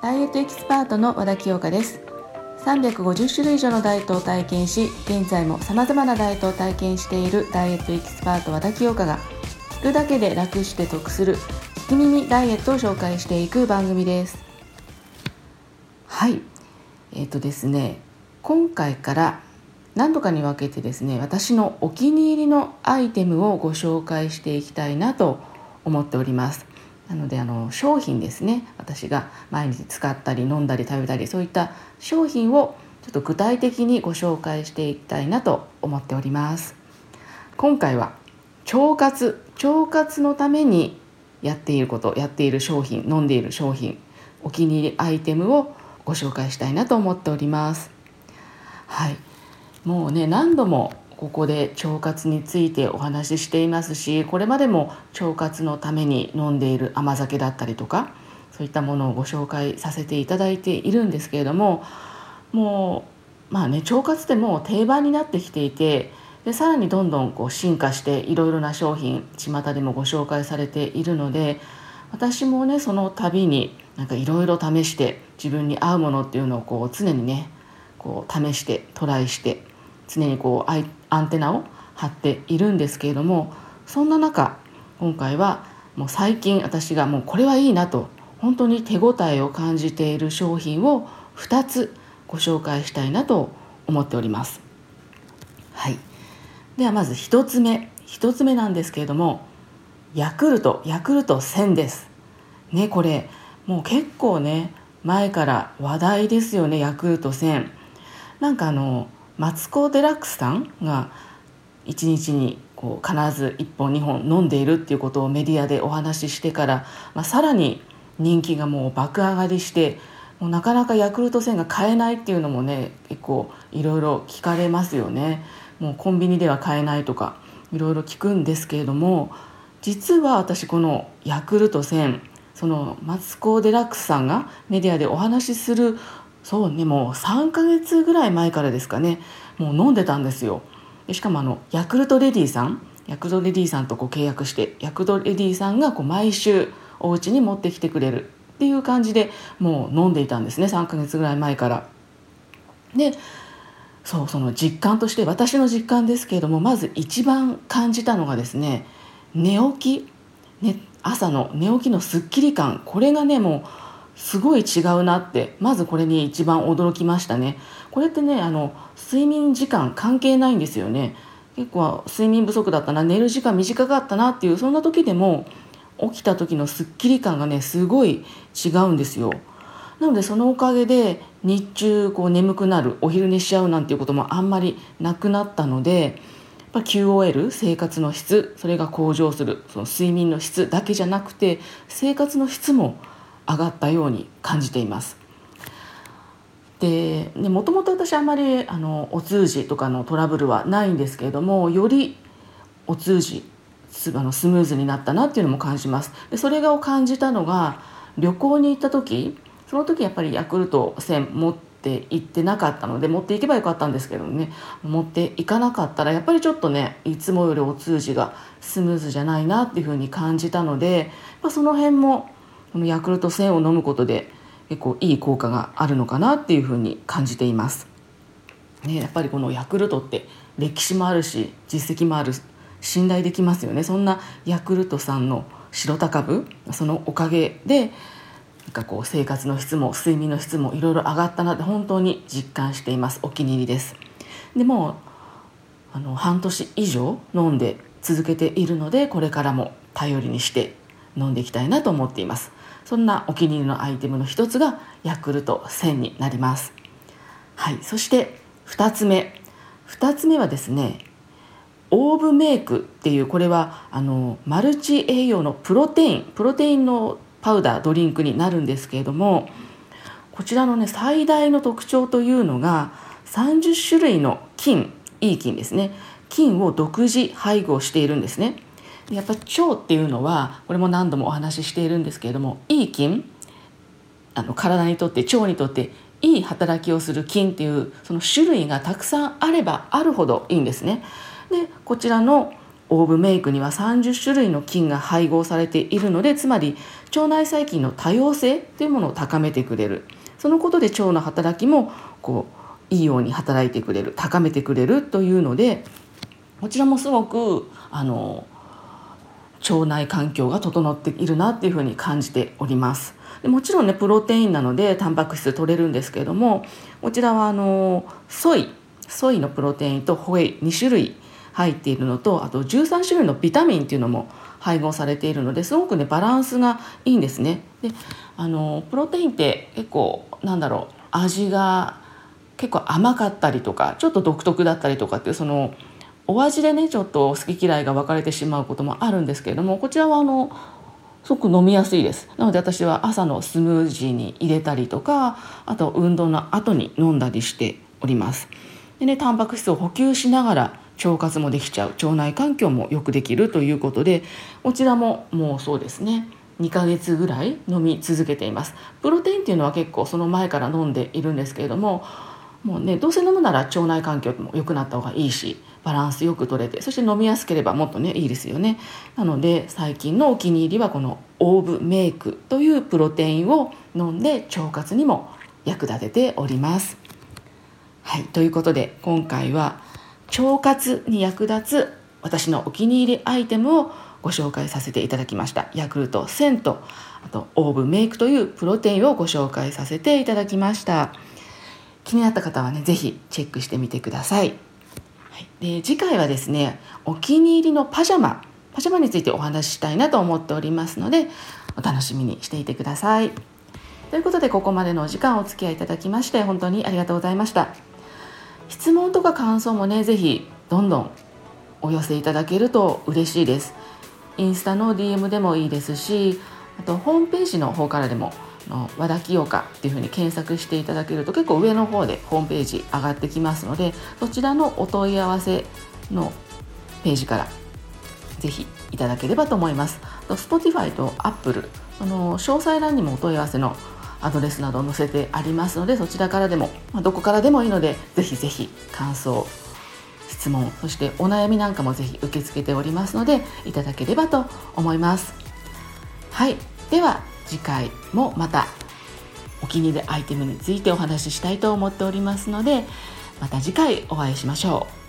ダイエットエキスパートの和田清香です。350種類以上のダイエットを体験し現在も様々なダイエットを体験しているダイエットエキスパート和田清香が聞くだけで楽して得する聞き耳ダイエットを紹介していく番組です。はい。えっ、ー、とですね今回から何度かに分けてですね私のお気に入りのアイテムをご紹介していきたいなと思思っております。なのであの商品ですね。私が毎日使ったり飲んだり食べたりそういった商品をちょっと具体的にご紹介していきたいなと思っております。今回は腸活。腸活のためにやっていることやっている商品飲んでいる商品お気に入りアイテムをご紹介したいなと思っております。はい。もうね何度もここで腸活についてお話ししていますしこれまでも腸活のために飲んでいる甘酒だったりとかそういったものをご紹介させていただいているんですけれどももうまあね腸活でもう定番になってきていてでさらにどんどんこう進化していろいろな商品巷でもご紹介されているので私もねその度になんかいろいろ試して自分に合うものっていうのをこう常にねこう試してトライして常にこうアンテナを張っているんですけれどもそんな中今回はもう最近私がもうこれはいいなと本当に手応えを感じている商品を2つご紹介したいなと思っております。はい、ではまず1つ目1つ目なんですけれどもヤクルトヤクルト1000です。ねこれもう結構ね前から話題ですよねヤクルト1000。なんかあのマツコ・デラックスさんが1日にこう必ず1本2本飲んでいるっていうことをメディアでお話ししてから、まあ、さらに人気がもう爆上がりしてもうなかなかヤクルト1000が買えないっていうのもね結構いろいろ聞かれますよね。もうコンビニでは買えないとかいろいろ聞くんですけれども実は私このヤクルト1000そのマツコ・デラックスさんがメディアでお話しするそうねもう3ヶ月ぐらい前からですかね。もう飲んでたんですよ。でしかもあのヤクルトレディさんヤクルトレディさんとこう契約してヤクルトレディさんがこう毎週お家に持ってきてくれる。っていう感じでもう飲んでいたんですね3ヶ月ぐらい前から。でそうその実感として私の実感ですけれどもまず一番感じたのがですね寝起き、ね、朝の寝起きのすっきり感。これがねもうすごい違うなってまずこれに一番驚きましたね。これってねあの睡眠時間関係ないんですよね。結構睡眠不足だったな寝る時間短かったなっていうそんな時でも起きた時のすっきり感がねすごい違うんですよ。なのでそのおかげで日中こう眠くなるお昼寝しちゃうなんていうこともあんまりなくなったのでやっぱ QOL 生活の質それが向上するその睡眠の質だけじゃなくて生活の質も上がったように感じています。でもともと私あまりあのお通じとかのトラブルはないんですけれどもよりお通じあのスムーズになったなっていうのも感じますでそれを感じたのが旅行に行った時その時やっぱりヤクルト1000持って行ってなかったので持っていけばよかったんですけどね持っていかなかったらやっぱりちょっとねいつもよりお通じがスムーズじゃないなっていうふうに感じたので、まあ、その辺もこのヤクルト1000を飲むことで結構いい効果があるのかなっていうふうに感じています。ね、やっぱりこのヤクルトって歴史もあるし実績もある信頼できますよね。そんなヤクルトさんの白高部そのおかげでなんかこう生活の質も睡眠の質もいろいろ上がったなって本当に実感しています。お気に入りです。でもあの半年以上飲んで続けているのでこれからも頼りにして飲んでいきたいなと思っています。そんなお気に入りのアイテムの一つがヤクルト1000になります。はいそして2つ目。2つ目はですねオーブメイクっていうこれはあのマルチ栄養のプロテインプロテインのパウダードリンクになるんですけれどもこちらのね最大の特徴というのが30種類の菌いい菌ですね。菌を独自配合しているんですね。やっぱ腸っていうのはこれも何度もお話ししているんですけれどもいい菌あの体にとって腸にとっていい働きをする菌っていうその種類がたくさんあればあるほどいいんですね。でこちらのオーブメイクには30種類の菌が配合されているのでつまり腸内細菌の多様性というものを高めてくれるそのことで腸の働きもこういいように働いてくれる高めてくれるというのでこちらもすごくあの腸内環境が整っているなっていうふうに感じておりますでもちろんねプロテインなのでタンパク質取れるんですけれどもこちらはあのソイソイのプロテインとホエイ2種類入っているのとあと13種類のビタミンっていうのも配合されているのですごくねバランスがいいんですね。であのプロテインって結構なんだろう味が結構甘かったりとかちょっと独特だったりとかっていうそのお味でねちょっと好き嫌いが分かれてしまうこともあるんですけれどもこちらはあのすごく飲みやすいです。なので私は朝のスムージーに入れたりとかあと運動の後に飲んだりしております。でねタンパク質を補給しながら腸活もできちゃう。腸内環境もよくできるということでこちらももうそうですね。2ヶ月ぐらい飲み続けています。プロテインっていうのは結構その前から飲んでいるんですけれどももうねどうせ飲むなら腸内環境も良くなった方がいいしバランスよく取れてそして飲みやすければもっとねいいですよね。なので最近のお気に入りはこのオーブメイクというプロテインを飲んで腸活にも役立てております。はいということで今回は腸活に役立つ私のお気に入りアイテムをご紹介させていただきました。ヤクルト1000とあとオーブメイクというプロテインをご紹介させていただきました。気になった方はね是非チェックしてみてください、はい、で次回はですねお気に入りのパジャマパジャマについてお話ししたいなと思っておりますのでお楽しみにしていてください。ということでここまでのお時間お付き合いいただきまして本当にありがとうございました。質問とか感想もね是非どんどんお寄せいただけると嬉しいです。インスタの DM でもいいですしあとホームページの方からでもの和田清香っていうふうに検索していただけると結構上の方でホームページ上がってきますのでそちらのお問い合わせのページからぜひいただければと思います。Spotify と Apple あの詳細欄にもお問い合わせのアドレスなど載せてありますのでそちらからでも、まあ、どこからでもいいのでぜひぜひ感想質問そしてお悩みなんかもぜひ受け付けておりますのでいただければと思いますはいでは次回もまたお気に入りアイテムについてお話ししたいと思っておりますのでまた次回お会いしましょう。